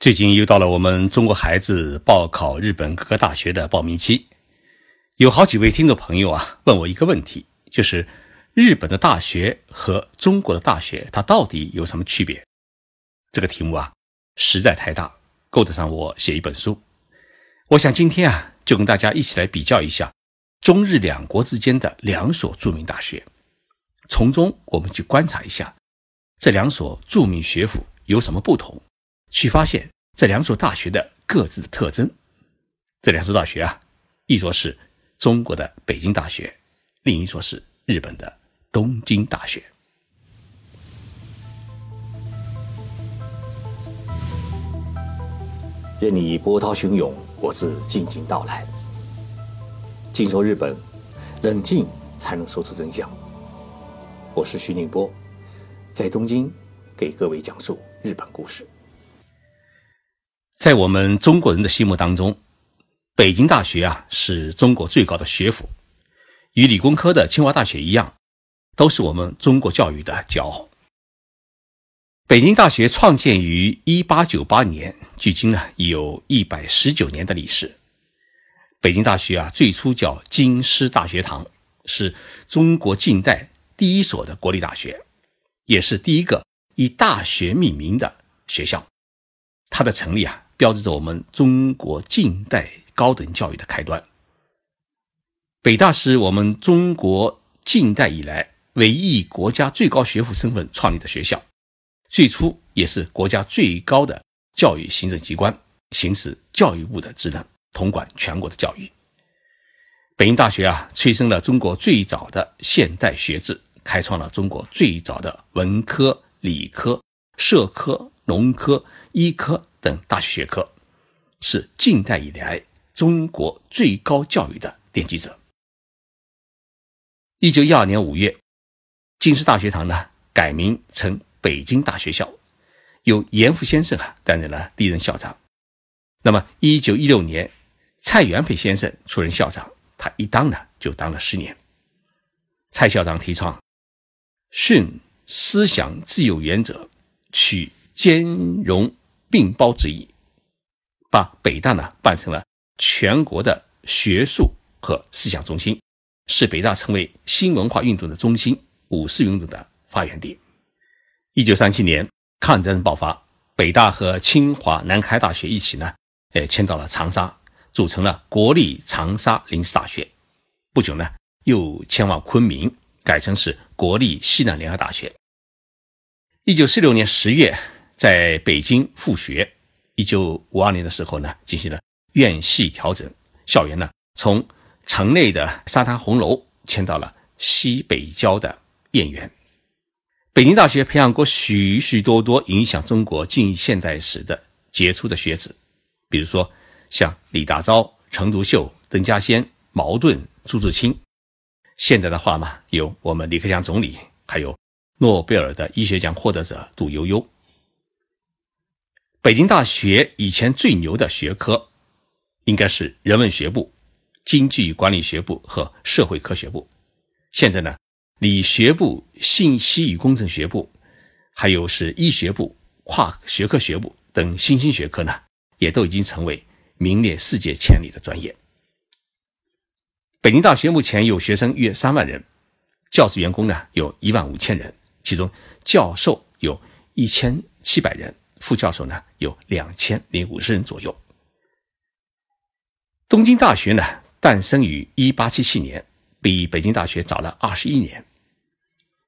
最近又到了我们中国孩子报考日本各个大学的报名期，有好几位听众朋友啊问我一个问题，就是日本的大学和中国的大学它到底有什么区别？这个题目啊实在太大，够得上我写一本书。我想今天啊就跟大家一起来比较一下中日两国之间的两所著名大学，从中我们去观察一下这两所著名学府有什么不同。去发现这两所大学的各自的特征。这两所大学啊，一所是中国的北京大学，另一所是日本的东京大学。任你波涛汹涌，我自静静到来。静说日本，冷静才能说出真相。我是徐宁波，在东京给各位讲述日本故事。在我们中国人的心目当中，北京大学啊是中国最高的学府，与理工科的清华大学一样，都是我们中国教育的骄傲。北京大学创建于一八九八年，距今呢已有一百十九年的历史。北京大学啊最初叫京师大学堂，是中国近代第一所的国立大学，也是第一个以大学命名的学校。它的成立啊。标志着我们中国近代高等教育的开端。北大是我们中国近代以来唯一以国家最高学府身份创立的学校，最初也是国家最高的教育行政机关，行使教育部的职能，统管全国的教育。北京大学啊，催生了中国最早的现代学制，开创了中国最早的文科、理科、社科、农科、医科。等大学学科是近代以来中国最高教育的奠基者。一九一二年五月，京师大学堂呢改名成北京大学校，由严复先生啊担任了第一任校长。那么一九一六年，蔡元培先生出任校长，他一当呢就当了十年。蔡校长提倡训思想自由原则，取兼容。并包之意，把北大呢办成了全国的学术和思想中心，使北大成为新文化运动的中心、五四运动的发源地。一九三七年，抗战爆发，北大和清华、南开大学一起呢，哎迁到了长沙，组成了国立长沙临时大学。不久呢，又迁往昆明，改成是国立西南联合大学。一九四六年十月。在北京复学，一九五二年的时候呢，进行了院系调整，校园呢从城内的沙滩红楼迁到了西北郊的燕园。北京大学培养过许许多多影响中国近现代史的杰出的学子，比如说像李大钊、陈独秀、邓稼先、茅盾、朱自清。现在的话嘛，有我们李克强总理，还有诺贝尔的医学奖获得者杜呦呦。北京大学以前最牛的学科，应该是人文学部、经济管理学部和社会科学部。现在呢，理学部、信息与工程学部，还有是医学部、跨学科学部等新兴学科呢，也都已经成为名列世界前列的专业。北京大学目前有学生约三万人，教职员工呢有一万五千人，其中教授有一千七百人。副教授呢有两千零五十人左右。东京大学呢诞生于一八七七年，比北京大学早了二十一年。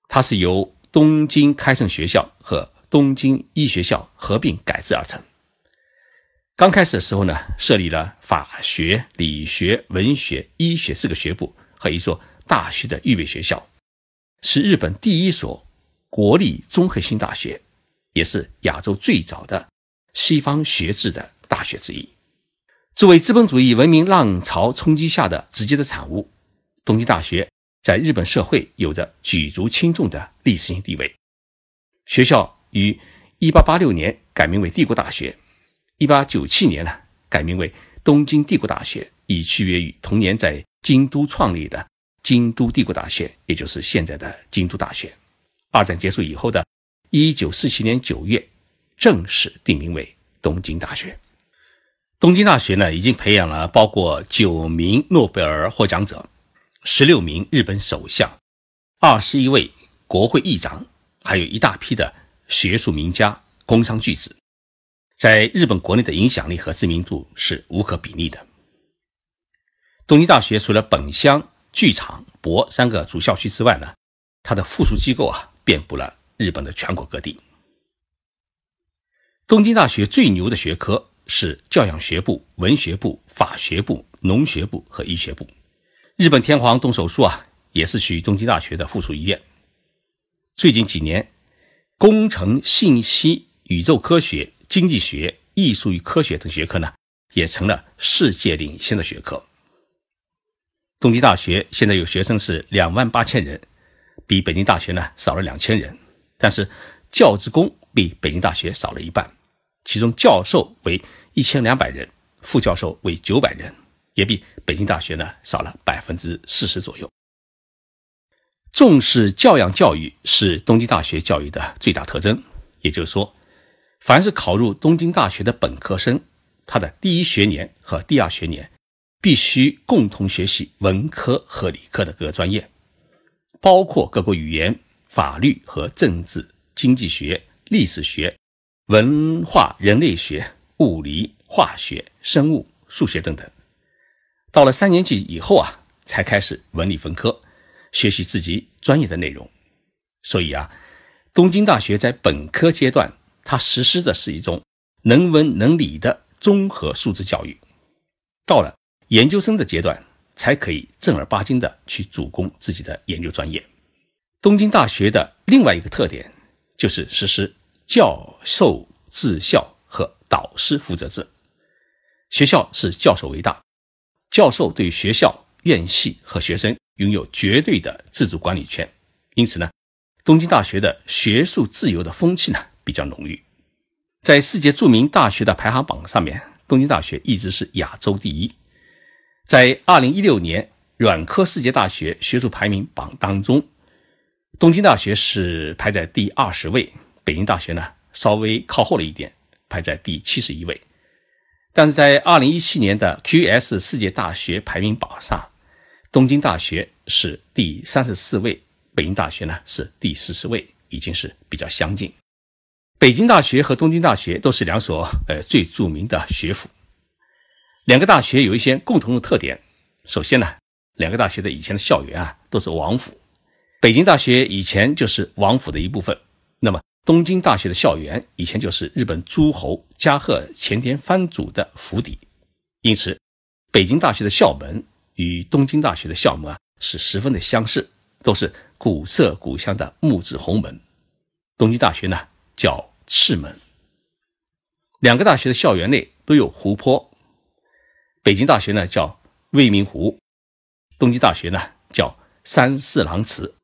它是由东京开盛学校和东京医学校合并改制而成。刚开始的时候呢，设立了法学、理学、文学、医学四个学部和一所大学的预备学校，是日本第一所国立综合性大学。也是亚洲最早的西方学制的大学之一。作为资本主义文明浪潮冲击下的直接的产物，东京大学在日本社会有着举足轻重的历史性地位。学校于1886年改名为帝国大学，1897年呢改名为东京帝国大学，以区别于同年在京都创立的京都帝国大学，也就是现在的京都大学。二战结束以后的。一九四七年九月，正式定名为东京大学。东京大学呢，已经培养了包括九名诺贝尔获奖者、十六名日本首相、二十一位国会议长，还有一大批的学术名家、工商巨子，在日本国内的影响力和知名度是无可比拟的。东京大学除了本乡、剧场、博三个主校区之外呢，它的附属机构啊，遍布了日本的全国各地。东京大学最牛的学科。是教养学部、文学部、法学部、农学部和医学部。日本天皇动手术啊，也是去东京大学的附属医院。最近几年，工程、信息、宇宙科学、经济学、艺术与科学等学科呢，也成了世界领先的学科。东京大学现在有学生是两万八千人，比北京大学呢少了两千人，但是教职工比北京大学少了一半，其中教授为。一千两百人，副教授为九百人，也比北京大学呢少了百分之四十左右。重视教养教育是东京大学教育的最大特征。也就是说，凡是考入东京大学的本科生，他的第一学年和第二学年必须共同学习文科和理科的各个专业，包括各国语言、法律和政治、经济学、历史学、文化人类学。物理、化学、生物、数学等等，到了三年级以后啊，才开始文理分科，学习自己专业的内容。所以啊，东京大学在本科阶段，它实施的是一种能文能理的综合素质教育。到了研究生的阶段，才可以正儿八经的去主攻自己的研究专业。东京大学的另外一个特点就是实施教授治校和。导师负责制，学校是教授为大，教授对学校、院系和学生拥有绝对的自主管理权。因此呢，东京大学的学术自由的风气呢比较浓郁。在世界著名大学的排行榜上面，东京大学一直是亚洲第一。在2016年软科世界大学学术排名榜当中，东京大学是排在第二十位，北京大学呢稍微靠后了一点。排在第七十一位，但是在二零一七年的 QS 世界大学排名榜上，东京大学是第三十四位，北京大学呢是第四十位，已经是比较相近。北京大学和东京大学都是两所呃最著名的学府，两个大学有一些共同的特点。首先呢，两个大学的以前的校园啊都是王府，北京大学以前就是王府的一部分，那么。东京大学的校园以前就是日本诸侯加贺前田藩主的府邸，因此北京大学的校门与东京大学的校门啊是十分的相似，都是古色古香的木质红门。东京大学呢叫赤门。两个大学的校园内都有湖泊，北京大学呢叫未名湖，东京大学呢叫三四郎池。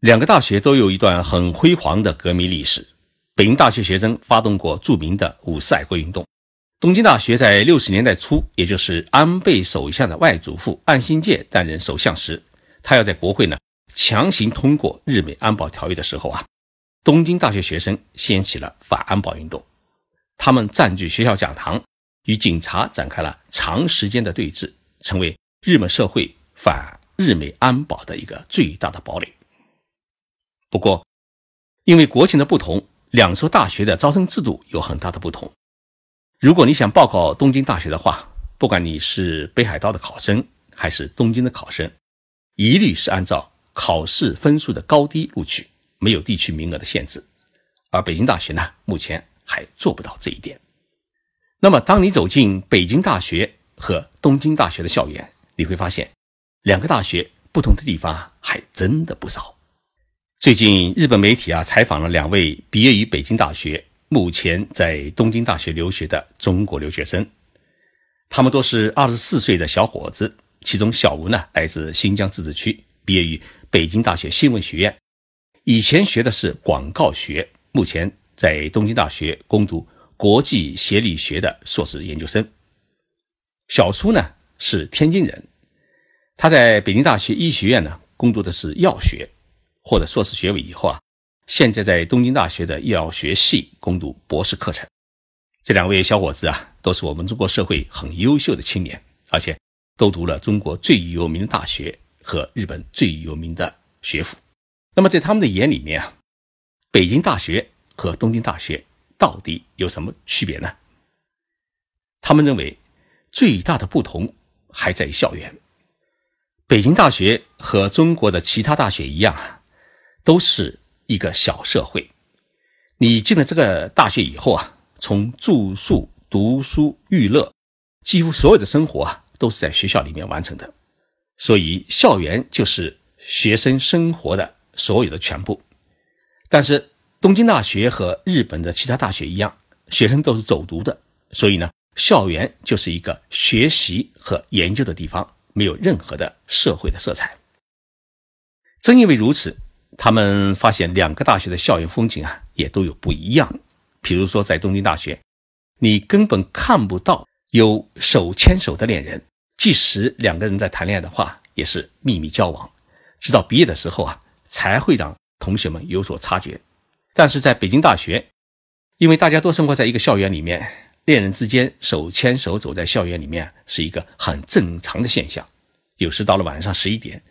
两个大学都有一段很辉煌的革命历史。北京大学学生发动过著名的五四爱国运动。东京大学在六十年代初，也就是安倍首相的外祖父岸信介担任首相时，他要在国会呢强行通过日美安保条约的时候啊，东京大学学生掀起了反安保运动。他们占据学校讲堂，与警察展开了长时间的对峙，成为日本社会反日美安保的一个最大的堡垒。不过，因为国情的不同，两所大学的招生制度有很大的不同。如果你想报考东京大学的话，不管你是北海道的考生还是东京的考生，一律是按照考试分数的高低录取，没有地区名额的限制。而北京大学呢，目前还做不到这一点。那么，当你走进北京大学和东京大学的校园，你会发现，两个大学不同的地方还真的不少。最近，日本媒体啊采访了两位毕业于北京大学、目前在东京大学留学的中国留学生，他们都是二十四岁的小伙子。其中，小吴呢来自新疆自治区，毕业于北京大学新闻学院，以前学的是广告学，目前在东京大学攻读国际协理学的硕士研究生。小苏呢是天津人，他在北京大学医学院呢攻读的是药学。获得硕士学位以后啊，现在在东京大学的医药学系攻读博士课程。这两位小伙子啊，都是我们中国社会很优秀的青年，而且都读了中国最有名的大学和日本最有名的学府。那么在他们的眼里面啊，北京大学和东京大学到底有什么区别呢？他们认为最大的不同还在于校园。北京大学和中国的其他大学一样啊，都是一个小社会。你进了这个大学以后啊，从住宿、读书、娱乐，几乎所有的生活啊，都是在学校里面完成的。所以，校园就是学生生活的所有的全部。但是，东京大学和日本的其他大学一样，学生都是走读的，所以呢，校园就是一个学习和研究的地方。没有任何的社会的色彩。正因为如此，他们发现两个大学的校园风景啊，也都有不一样。比如说，在东京大学，你根本看不到有手牵手的恋人，即使两个人在谈恋爱的话，也是秘密交往，直到毕业的时候啊，才会让同学们有所察觉。但是在北京大学，因为大家都生活在一个校园里面。恋人之间手牵手走在校园里面是一个很正常的现象。有时到了晚上十一点，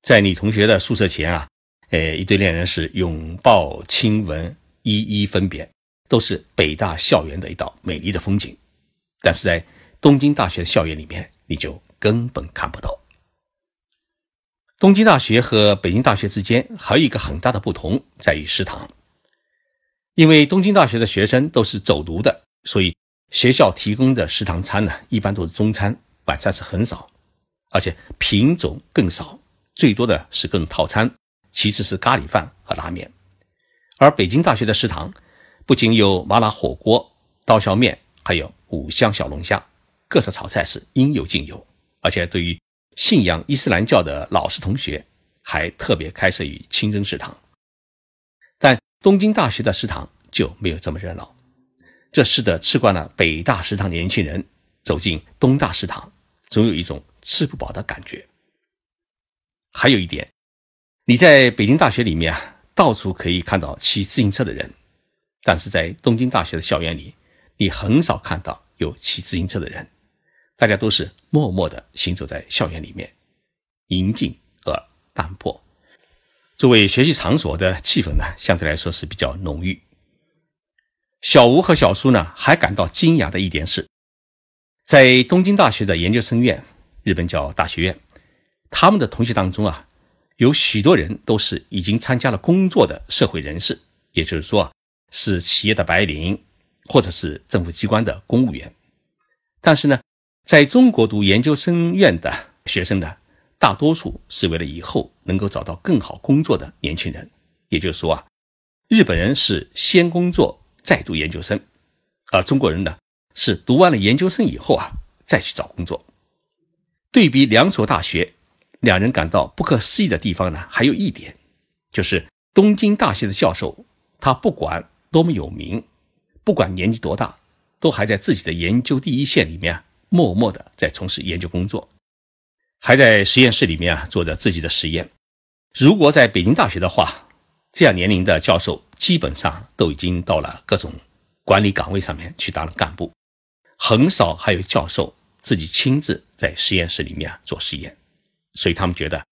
在你同学的宿舍前啊，呃，一对恋人是拥抱、亲吻，一一分别，都是北大校园的一道美丽的风景。但是在东京大学的校园里面，你就根本看不到。东京大学和北京大学之间还有一个很大的不同在于食堂，因为东京大学的学生都是走读的，所以。学校提供的食堂餐呢，一般都是中餐，晚餐是很少，而且品种更少，最多的是各种套餐，其次是咖喱饭和拉面。而北京大学的食堂不仅有麻辣火锅、刀削面，还有五香小龙虾，各色炒菜是应有尽有。而且对于信仰伊斯兰教的老师同学，还特别开设于清真食堂。但东京大学的食堂就没有这么热闹。这使得吃惯了北大食堂的年轻人走进东大食堂，总有一种吃不饱的感觉。还有一点，你在北京大学里面啊，到处可以看到骑自行车的人，但是在东京大学的校园里，你很少看到有骑自行车的人，大家都是默默地行走在校园里面，宁静而淡泊。作为学习场所的气氛呢，相对来说是比较浓郁。小吴和小苏呢，还感到惊讶的一点是，在东京大学的研究生院（日本叫大学院），他们的同学当中啊，有许多人都是已经参加了工作的社会人士，也就是说，是企业的白领，或者是政府机关的公务员。但是呢，在中国读研究生院的学生呢，大多数是为了以后能够找到更好工作的年轻人。也就是说啊，日本人是先工作。再读研究生，而中国人呢是读完了研究生以后啊再去找工作。对比两所大学，两人感到不可思议的地方呢，还有一点，就是东京大学的教授，他不管多么有名，不管年纪多大，都还在自己的研究第一线里面默默的在从事研究工作，还在实验室里面啊做着自己的实验。如果在北京大学的话，这样年龄的教授。基本上都已经到了各种管理岗位上面去当了干部，很少还有教授自己亲自在实验室里面做实验，所以他们觉得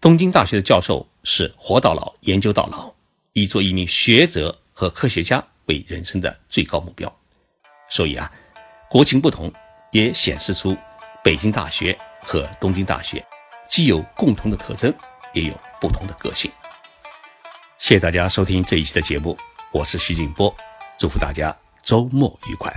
东京大学的教授是活到老研究到老，以做一名学者和科学家为人生的最高目标。所以啊，国情不同，也显示出北京大学和东京大学既有共同的特征，也有不同的个性。谢谢大家收听这一期的节目，我是徐景波，祝福大家周末愉快。